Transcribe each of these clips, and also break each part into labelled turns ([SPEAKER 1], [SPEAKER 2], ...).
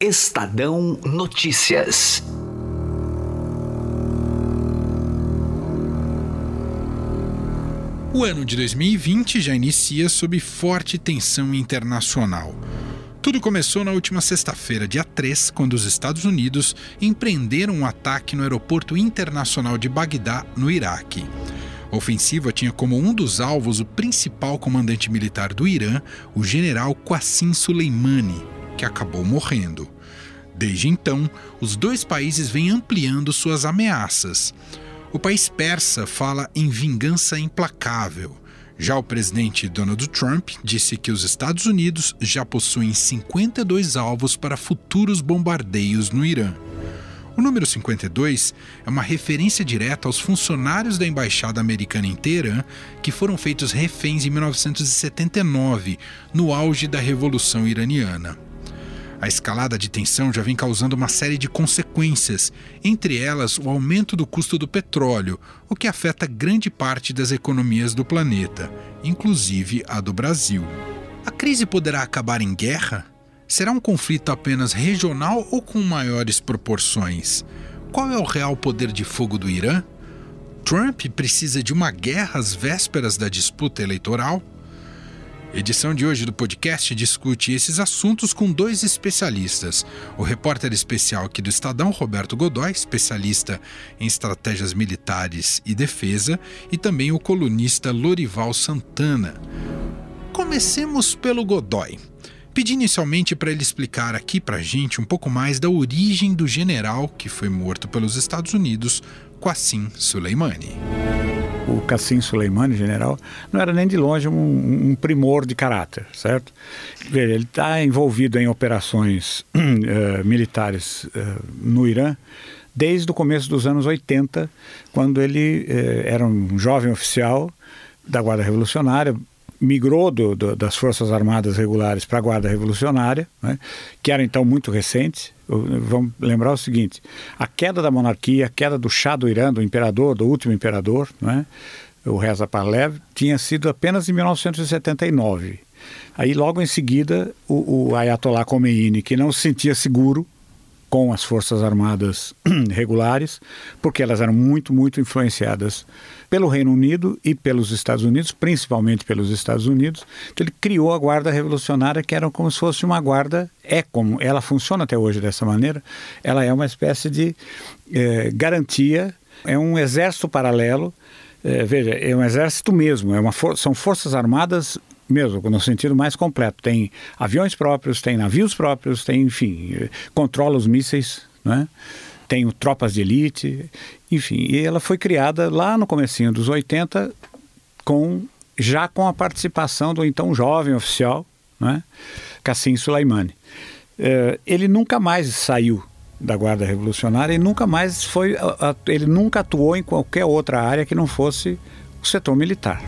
[SPEAKER 1] Estadão Notícias.
[SPEAKER 2] O ano de 2020 já inicia sob forte tensão internacional. Tudo começou na última sexta-feira, dia 3, quando os Estados Unidos empreenderam um ataque no aeroporto internacional de Bagdá, no Iraque. A ofensiva tinha como um dos alvos o principal comandante militar do Irã, o general Qassim Soleimani, que acabou morrendo. Desde então, os dois países vêm ampliando suas ameaças. O país persa fala em vingança implacável. Já o presidente Donald Trump disse que os Estados Unidos já possuem 52 alvos para futuros bombardeios no Irã. O número 52 é uma referência direta aos funcionários da embaixada americana em Teherã que foram feitos reféns em 1979, no auge da Revolução Iraniana. A escalada de tensão já vem causando uma série de consequências, entre elas o aumento do custo do petróleo, o que afeta grande parte das economias do planeta, inclusive a do Brasil. A crise poderá acabar em guerra? Será um conflito apenas regional ou com maiores proporções? Qual é o real poder de fogo do Irã? Trump precisa de uma guerra às vésperas da disputa eleitoral? Edição de hoje do podcast discute esses assuntos com dois especialistas. O repórter especial aqui do Estadão, Roberto Godoy, especialista em estratégias militares e defesa, e também o colunista Lorival Santana. Comecemos pelo Godoy. Pedi inicialmente para ele explicar aqui para a gente um pouco mais da origem do general que foi morto pelos Estados Unidos, Qassim Soleimani.
[SPEAKER 3] O Qassim Soleimani, general, não era nem de longe um, um primor de caráter, certo? Ele está envolvido em operações uh, militares uh, no Irã desde o começo dos anos 80, quando ele uh, era um jovem oficial da Guarda Revolucionária, migrou do, do, das Forças Armadas Regulares para a Guarda Revolucionária, né, que era então muito recente. Vamos lembrar o seguinte: a queda da monarquia, a queda do Shah do Irã, do imperador, do último imperador, né, o Reza Pahlavi, tinha sido apenas em 1979. Aí, logo em seguida, o, o Ayatollah Khomeini, que não se sentia seguro com as Forças Armadas regulares, porque elas eram muito, muito influenciadas pelo Reino Unido e pelos Estados Unidos, principalmente pelos Estados Unidos. Então ele criou a Guarda Revolucionária, que era como se fosse uma guarda, é como, ela funciona até hoje dessa maneira, ela é uma espécie de é, garantia, é um exército paralelo, é, veja, é um exército mesmo, é for são forças armadas mesmo, no sentido mais completo. Tem aviões próprios, tem navios próprios, tem, enfim, eh, controla os mísseis, né? tem tropas de elite, enfim. E ela foi criada lá no comecinho dos 80 com já com a participação do então jovem oficial, né, Cassim Soleimani. É, ele nunca mais saiu da Guarda Revolucionária e nunca mais foi, ele nunca atuou em qualquer outra área que não fosse o setor militar.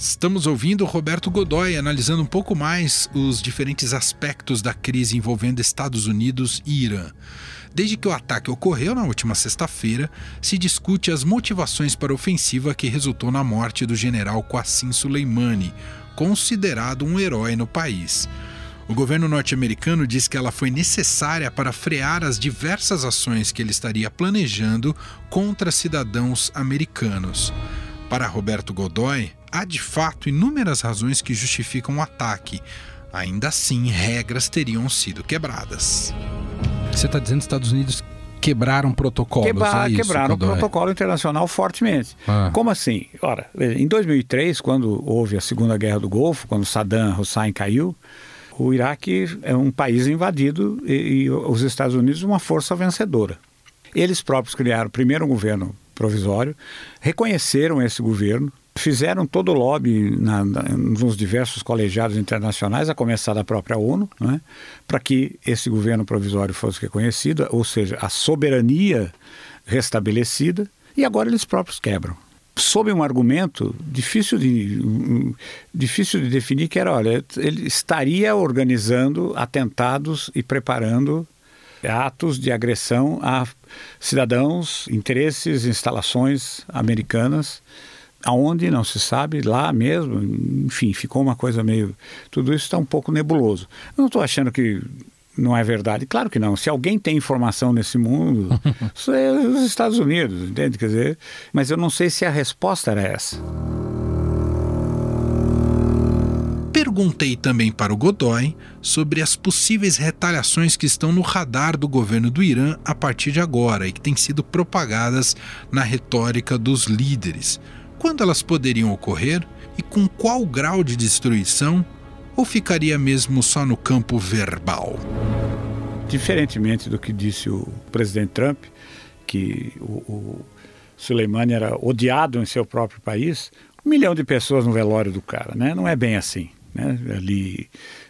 [SPEAKER 2] Estamos ouvindo Roberto Godoy analisando um pouco mais os diferentes aspectos da crise envolvendo Estados Unidos e Irã. Desde que o ataque ocorreu na última sexta-feira, se discute as motivações para a ofensiva que resultou na morte do general Qassim Soleimani, considerado um herói no país. O governo norte-americano diz que ela foi necessária para frear as diversas ações que ele estaria planejando contra cidadãos americanos. Para Roberto Godoy, há de fato inúmeras razões que justificam o ataque. Ainda assim, regras teriam sido quebradas.
[SPEAKER 4] Você está dizendo que os Estados Unidos quebraram protocolos?
[SPEAKER 3] Quebra,
[SPEAKER 4] é isso,
[SPEAKER 3] quebraram o protocolo internacional fortemente. Ah. Como assim? Ora, em 2003, quando houve a Segunda Guerra do Golfo, quando Saddam Hussein caiu, o Iraque é um país invadido e, e os Estados Unidos uma força vencedora. Eles próprios criaram primeiro um governo provisório, reconheceram esse governo, fizeram todo o lobby na, na, nos diversos colegiados internacionais, a começar da própria ONU, né, para que esse governo provisório fosse reconhecido, ou seja, a soberania restabelecida, e agora eles próprios quebram. Sob um argumento difícil de, difícil de definir, que era, olha, ele estaria organizando atentados e preparando atos de agressão a cidadãos, interesses, instalações americanas, aonde não se sabe, lá mesmo, enfim, ficou uma coisa meio. Tudo isso está um pouco nebuloso. Eu não estou achando que não é verdade. Claro que não. Se alguém tem informação nesse mundo, isso é os Estados Unidos, entende? Quer dizer, mas eu não sei se a resposta era essa.
[SPEAKER 2] Perguntei também para o Godoy sobre as possíveis retaliações que estão no radar do governo do Irã a partir de agora e que têm sido propagadas na retórica dos líderes. Quando elas poderiam ocorrer e com qual grau de destruição ou ficaria mesmo só no campo verbal?
[SPEAKER 3] Diferentemente do que disse o presidente Trump, que o, o era odiado em seu próprio país, um milhão de pessoas no velório do cara, né? Não é bem assim, né? Ali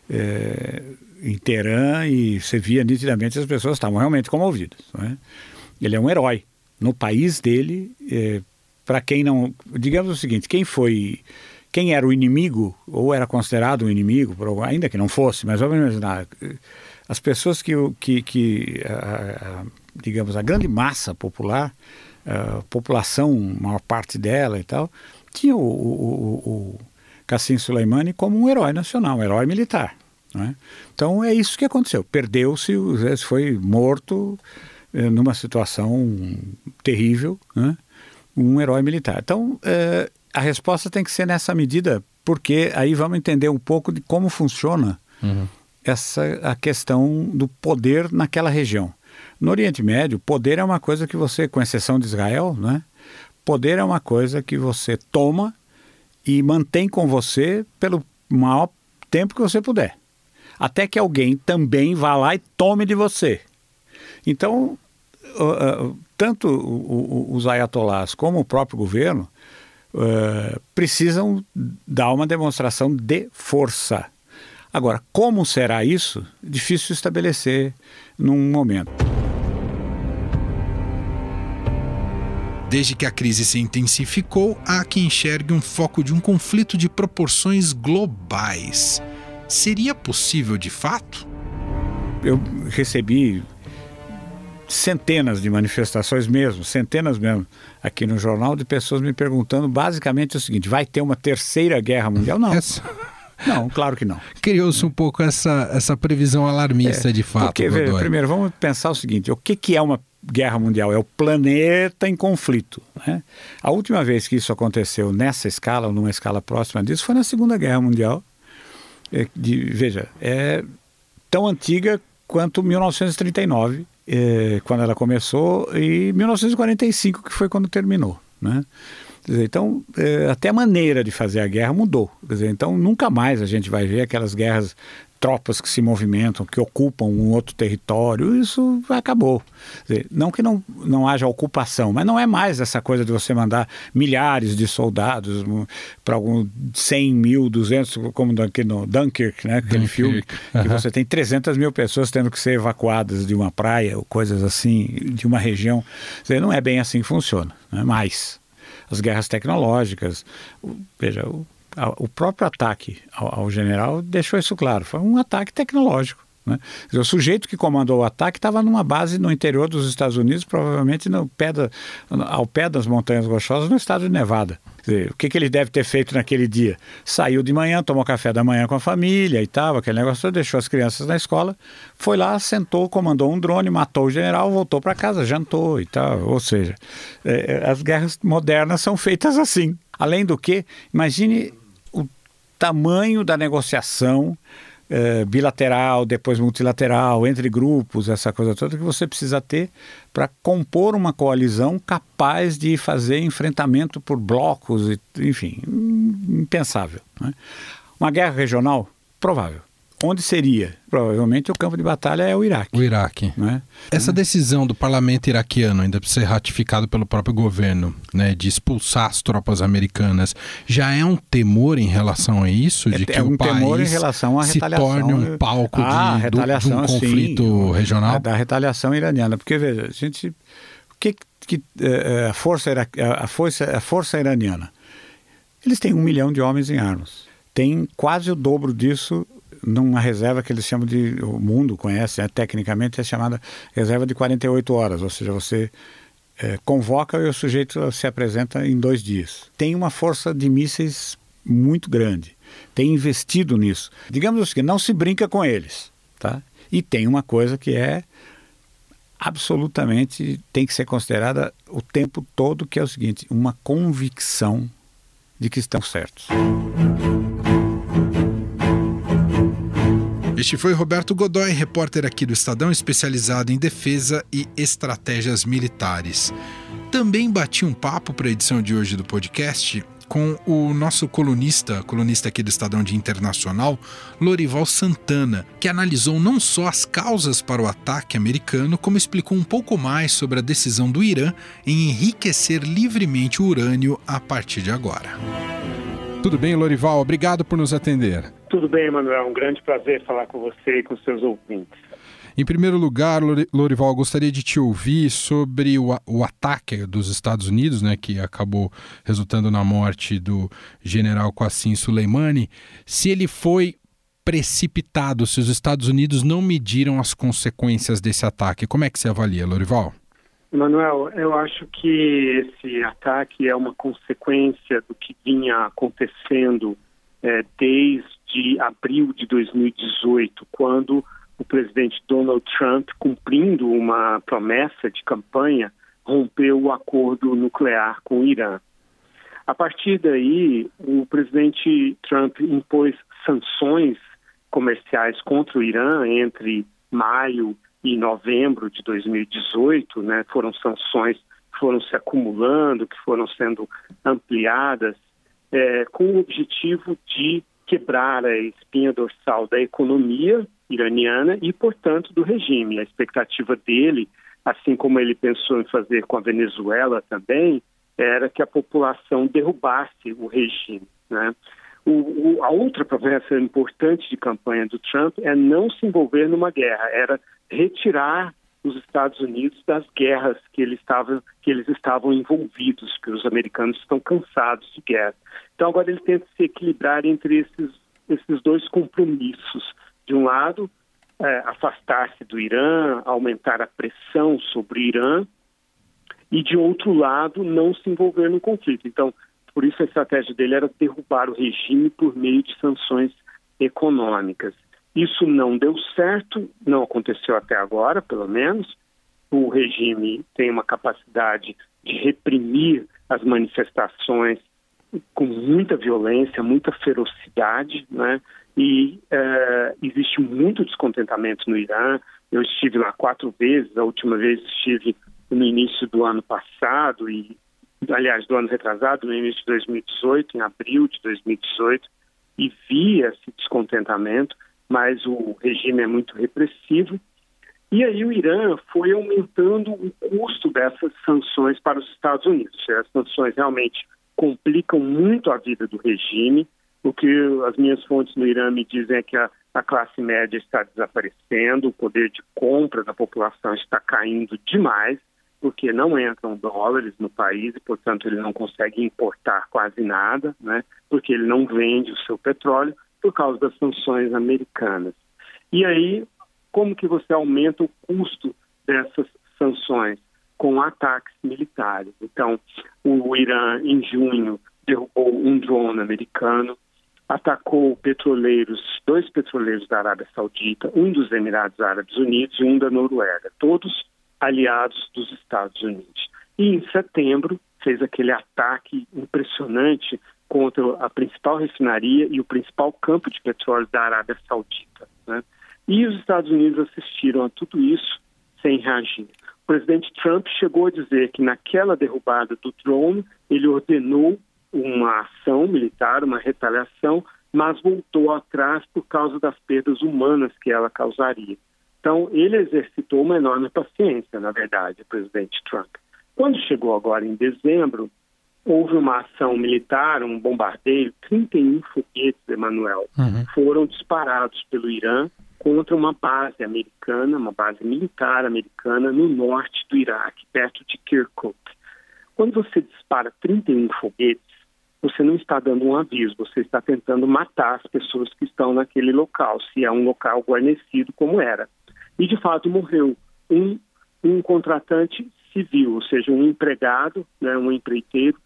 [SPEAKER 3] é, em Teherã e você via nitidamente as pessoas estavam realmente comovidas. Né? Ele é um herói no país dele. É, Para quem não, digamos o seguinte, quem foi quem era o inimigo, ou era considerado um inimigo, ainda que não fosse, mas vamos imaginar, as pessoas que, que, que a, a, digamos, a grande massa popular, a população, maior parte dela e tal, tinha o, o, o Cassim Soleimani como um herói nacional, um herói militar. É? Então é isso que aconteceu. Perdeu-se, foi morto eh, numa situação terrível, né? Um herói militar. Então, eh, a resposta tem que ser nessa medida, porque aí vamos entender um pouco de como funciona uhum. essa a questão do poder naquela região. No Oriente Médio, poder é uma coisa que você, com exceção de Israel, né? Poder é uma coisa que você toma e mantém com você pelo maior tempo que você puder. Até que alguém também vá lá e tome de você. Então, uh, uh, tanto os ayatolás como o próprio governo uh, precisam dar uma demonstração de força. Agora, como será isso? Difícil estabelecer num momento.
[SPEAKER 2] Desde que a crise se intensificou, há quem enxergue um foco de um conflito de proporções globais. Seria possível de fato?
[SPEAKER 3] Eu recebi centenas de manifestações mesmo, centenas mesmo, aqui no jornal, de pessoas me perguntando basicamente o seguinte: vai ter uma terceira guerra mundial? Não. Essa... Não, claro que não.
[SPEAKER 4] Criou-se um pouco essa, essa previsão alarmista
[SPEAKER 3] é,
[SPEAKER 4] de fato.
[SPEAKER 3] Porque, veja, primeiro, vamos pensar o seguinte: o que, que é uma guerra mundial? É o planeta em conflito. Né? A última vez que isso aconteceu nessa escala, ou numa escala próxima disso, foi na Segunda Guerra Mundial. É, de, veja, é tão antiga quanto 1939 eh, quando ela começou, e 1945, que foi quando terminou. Né? Dizer, então, eh, até a maneira de fazer a guerra mudou. Dizer, então, nunca mais a gente vai ver aquelas guerras tropas que se movimentam, que ocupam um outro território, isso acabou. Dizer, não que não, não haja ocupação, mas não é mais essa coisa de você mandar milhares de soldados para algum 100 mil, 200, como aqui no Dunkirk, né, aquele Dunkirk. filme, que você tem 300 mil pessoas tendo que ser evacuadas de uma praia ou coisas assim, de uma região. Dizer, não é bem assim que funciona, né, mais. As guerras tecnológicas, veja, o o próprio ataque ao, ao, general deixou isso claro. Foi um ataque tecnológico. Né? O sujeito que comandou o ataque estava numa base no interior dos Estados Unidos, provavelmente no pé da, ao pé das Montanhas Rochosas, no estado de Nevada. Dizer, o que, que, ele deve ter feito naquele dia? Saiu de manhã, tomou café da manhã com a família e tal, aquele negócio, deixou as crianças na escola, foi lá, sentou, comandou um drone, matou o general, voltou para casa, jantou e tal. Ou seja, é, as guerras modernas são feitas assim. Além do que, imagine tamanho da negociação eh, bilateral, depois multilateral, entre grupos, essa coisa toda que você precisa ter para compor uma coalizão capaz de fazer enfrentamento por blocos, enfim, impensável. Né? Uma guerra regional? Provável. Onde seria? Provavelmente o campo de batalha é o Iraque.
[SPEAKER 4] O Iraque.
[SPEAKER 3] Né?
[SPEAKER 4] Essa decisão do parlamento iraquiano, ainda precisa ser ratificado pelo próprio governo, né, de expulsar as tropas americanas, já é um temor em relação a isso? De
[SPEAKER 3] é,
[SPEAKER 4] que
[SPEAKER 3] é um
[SPEAKER 4] o
[SPEAKER 3] temor
[SPEAKER 4] país
[SPEAKER 3] em relação à
[SPEAKER 4] se torne um palco
[SPEAKER 3] ah,
[SPEAKER 4] de, do- de um conflito
[SPEAKER 3] sim,
[SPEAKER 4] regional?
[SPEAKER 3] Da retaliação iraniana. Porque, veja, a gente. O que, que eh, a, força, ira- a, força, a força iraniana? Eles têm um milhão de homens em armas. Tem quase o dobro disso numa reserva que eles chamam de. O mundo conhece, né? tecnicamente é chamada reserva de 48 horas, ou seja, você eh, convoca e o sujeito se apresenta em dois dias. Tem uma força de mísseis muito grande. Tem investido nisso. Digamos assim, não se brinca com eles. Tá? E tem uma coisa que é absolutamente tem que ser considerada o tempo todo, que é o seguinte: uma convicção de que estão certos.
[SPEAKER 2] Este foi Roberto Godoy, repórter aqui do Estadão, especializado em defesa e estratégias militares. Também bati um papo para a edição de hoje do podcast com o nosso colunista, colunista aqui do Estadão de Internacional, Lorival Santana, que analisou não só as causas para o ataque americano, como explicou um pouco mais sobre a decisão do Irã em enriquecer livremente o urânio a partir de agora.
[SPEAKER 4] Tudo bem, Lorival? Obrigado por nos atender.
[SPEAKER 5] Tudo bem, Manuel. Um grande prazer falar com você e com seus ouvintes.
[SPEAKER 4] Em primeiro lugar, Lori- Lorival, gostaria de te ouvir sobre o, o ataque dos Estados Unidos, né, que acabou resultando na morte do general Qassim Soleimani, se ele foi precipitado, se os Estados Unidos não mediram as consequências desse ataque. Como é que você avalia, Lorival?
[SPEAKER 5] Manuel, eu acho que esse ataque é uma consequência do que vinha acontecendo eh, desde abril de 2018, quando o presidente Donald Trump, cumprindo uma promessa de campanha, rompeu o acordo nuclear com o Irã. A partir daí, o presidente Trump impôs sanções comerciais contra o Irã entre maio e novembro de 2018, né? Foram sanções que foram se acumulando, que foram sendo ampliadas, eh, com o objetivo de quebrar a espinha dorsal da economia iraniana e, portanto, do regime. A expectativa dele, assim como ele pensou em fazer com a Venezuela também, era que a população derrubasse o regime. Né? O, o, a outra promessa importante de campanha do Trump é não se envolver numa guerra, era retirar os Estados Unidos das guerras que, ele estava, que eles estavam envolvidos, porque os americanos estão cansados de guerra. Então agora ele tenta se equilibrar entre esses, esses dois compromissos. De um lado, é, afastar-se do Irã, aumentar a pressão sobre o Irã, e de outro lado, não se envolver no conflito. Então, por isso a estratégia dele era derrubar o regime por meio de sanções econômicas. Isso não deu certo, não aconteceu até agora, pelo menos. O regime tem uma capacidade de reprimir as manifestações com muita violência, muita ferocidade, né? E uh, existe muito descontentamento no Irã. Eu estive lá quatro vezes, a última vez estive no início do ano passado e, aliás, do ano retrasado, no início de 2018, em abril de 2018, e vi esse descontentamento, mas o regime é muito repressivo. E aí o Irã foi aumentando o custo dessas sanções para os Estados Unidos. As sanções realmente complicam muito a vida do regime. O que as minhas fontes no Irã me dizem é que a, a classe média está desaparecendo, o poder de compra da população está caindo demais, porque não entram dólares no país e, portanto, ele não consegue importar quase nada, né? porque ele não vende o seu petróleo por causa das sanções americanas. E aí, como que você aumenta o custo dessas sanções? Com ataques militares. Então, o Irã, em junho, derrubou um drone americano, atacou petroleiros, dois petroleiros da Arábia Saudita, um dos Emirados Árabes Unidos e um da Noruega, todos aliados dos Estados Unidos. E em setembro fez aquele ataque impressionante contra a principal refinaria e o principal campo de petróleo da Arábia Saudita. Né? E os Estados Unidos assistiram a tudo isso sem reagir. O presidente Trump chegou a dizer que naquela derrubada do drone ele ordenou uma ação militar, uma retaliação mas voltou atrás por causa das perdas humanas que ela causaria. Então, ele exercitou uma enorme paciência, na verdade, o presidente Trump. Quando chegou agora em dezembro, houve uma ação militar, um bombardeio, 31 foguetes, Emanuel, uhum. foram disparados pelo Irã contra uma base americana, uma base militar americana no norte do Iraque, perto de Kirkuk. Quando você dispara 31 foguetes, você não está dando um aviso, você está tentando matar as pessoas que estão naquele local, se é um local guarnecido como era. E de fato morreu um, um contratante civil, ou seja, um empregado, né, um empreiteiro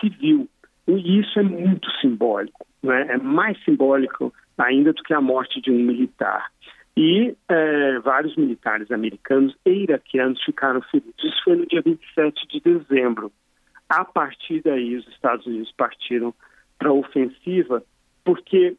[SPEAKER 5] civil. E isso é muito simbólico, né? é mais simbólico ainda do que a morte de um militar. E é, vários militares americanos e iraquianos ficaram feridos. Isso foi no dia 27 de dezembro. A partir daí, os Estados Unidos partiram para a ofensiva, porque,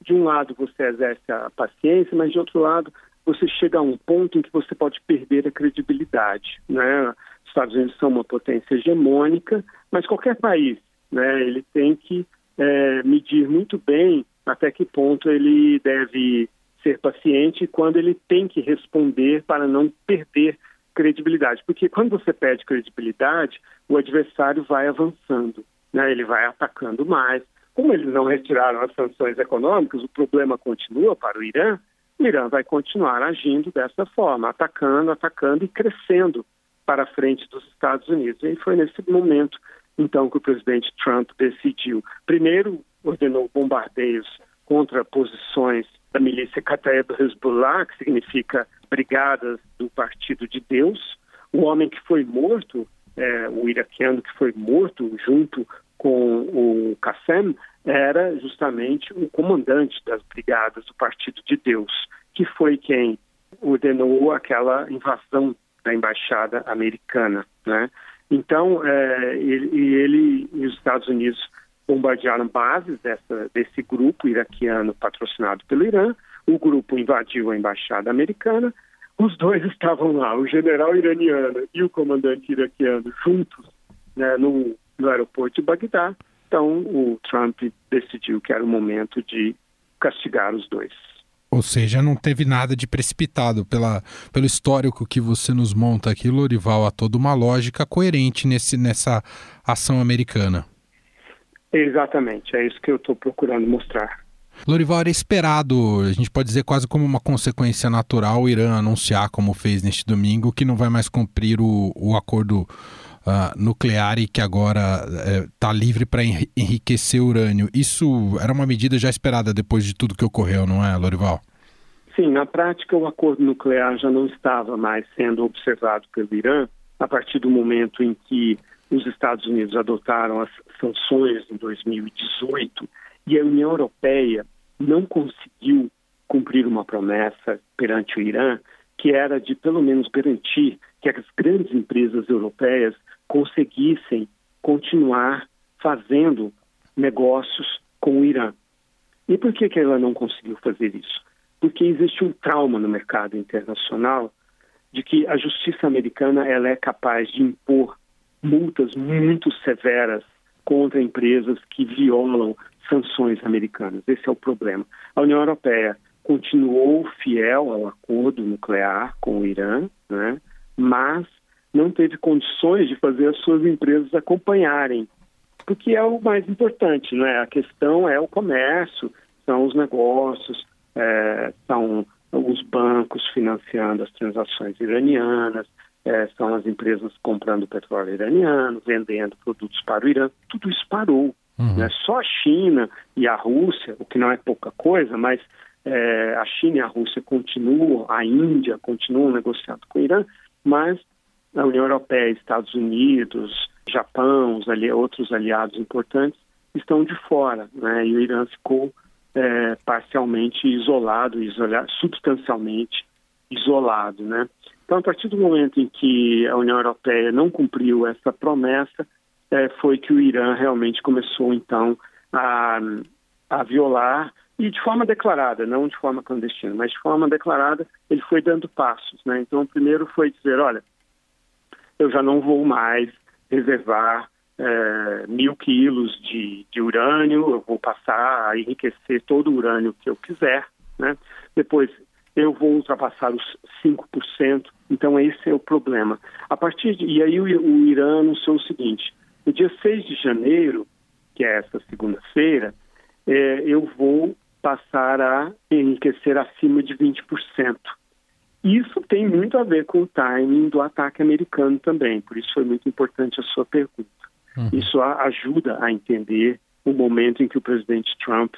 [SPEAKER 5] de um lado, você exerce a paciência, mas, de outro lado, você chega a um ponto em que você pode perder a credibilidade. Né? Os Estados Unidos são uma potência hegemônica, mas qualquer país, né, ele tem que é, medir muito bem até que ponto ele deve ser paciente quando ele tem que responder para não perder credibilidade. Porque quando você perde credibilidade, o adversário vai avançando, né? ele vai atacando mais. Como eles não retiraram as sanções econômicas, o problema continua para o Irã, o Irã vai continuar agindo dessa forma, atacando, atacando e crescendo para a frente dos Estados Unidos. E foi nesse momento, então, que o presidente Trump decidiu. Primeiro, ordenou bombardeios contra posições da milícia Kataeb Hezbollah, que significa Brigadas do Partido de Deus. O homem que foi morto, é, o iraquiano que foi morto junto com o Qassem, era justamente o comandante das Brigadas do Partido de Deus, que foi quem ordenou aquela invasão da embaixada americana, né? Então, é, ele, ele e os Estados Unidos bombardearam bases dessa, desse grupo iraquiano patrocinado pelo Irã. O grupo invadiu a embaixada americana. Os dois estavam lá, o general iraniano e o comandante iraquiano, juntos né, no, no aeroporto de Bagdá. Então, o Trump decidiu que era o momento de castigar os dois.
[SPEAKER 4] Ou seja, não teve nada de precipitado pela, pelo histórico que você nos monta aqui, Lorival, há toda uma lógica coerente nesse, nessa ação americana.
[SPEAKER 5] Exatamente, é isso que eu estou procurando mostrar.
[SPEAKER 4] Lorival, era esperado, a gente pode dizer quase como uma consequência natural, o Irã anunciar, como fez neste domingo, que não vai mais cumprir o, o acordo uh, nuclear e que agora está é, livre para enriquecer urânio. Isso era uma medida já esperada depois de tudo que ocorreu, não é, Lorival?
[SPEAKER 5] Sim, na prática o acordo nuclear já não estava mais sendo observado pelo Irã a partir do momento em que os Estados Unidos adotaram as sanções em 2018 e a União Europeia não conseguiu cumprir uma promessa perante o Irã, que era de pelo menos garantir que as grandes empresas europeias conseguissem continuar fazendo negócios com o Irã. E por que, que ela não conseguiu fazer isso? Porque existe um trauma no mercado internacional de que a justiça americana ela é capaz de impor multas muito severas contra empresas que violam sanções americanas. Esse é o problema. A União Europeia continuou fiel ao acordo nuclear com o Irã, né? mas não teve condições de fazer as suas empresas acompanharem, porque é o mais importante, não é? A questão é o comércio, são os negócios, é, são os bancos financiando as transações iranianas, é, são as empresas comprando petróleo iraniano, vendendo produtos para o Irã, tudo isso parou. Uhum. Né? Só a China e a Rússia, o que não é pouca coisa, mas é, a China e a Rússia continuam, a Índia continuam negociando com o Irã, mas a União Europeia, Estados Unidos, Japão, os ali, outros aliados importantes estão de fora, né? E o Irã ficou é, parcialmente isolado, isolado, substancialmente isolado, né? Então, a partir do momento em que a União Europeia não cumpriu essa promessa, é, foi que o Irã realmente começou, então, a, a violar, e de forma declarada, não de forma clandestina, mas de forma declarada, ele foi dando passos. Né? Então, o primeiro foi dizer: olha, eu já não vou mais reservar é, mil quilos de, de urânio, eu vou passar a enriquecer todo o urânio que eu quiser, né? Depois eu vou ultrapassar os 5%, então esse é o problema. A partir de, e aí o, o Irã anunciou o seguinte, no dia 6 de janeiro, que é essa segunda-feira, é, eu vou passar a enriquecer acima de 20%. Isso tem muito a ver com o timing do ataque americano também, por isso foi muito importante a sua pergunta. Uhum. Isso ajuda a entender o momento em que o presidente Trump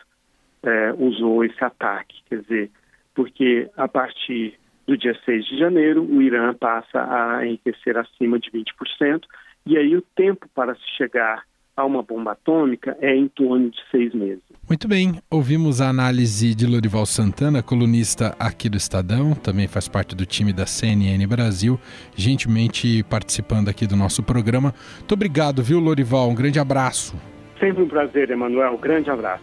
[SPEAKER 5] é, usou esse ataque. Quer dizer, porque a partir do dia 6 de janeiro, o Irã passa a enriquecer acima de 20%, e aí o tempo para se chegar a uma bomba atômica é em torno de seis meses.
[SPEAKER 4] Muito bem, ouvimos a análise de Lorival Santana, colunista aqui do Estadão, também faz parte do time da CNN Brasil, gentilmente participando aqui do nosso programa. Muito obrigado, viu, Lorival? Um grande abraço.
[SPEAKER 5] Sempre um prazer, Emanuel. Um grande abraço.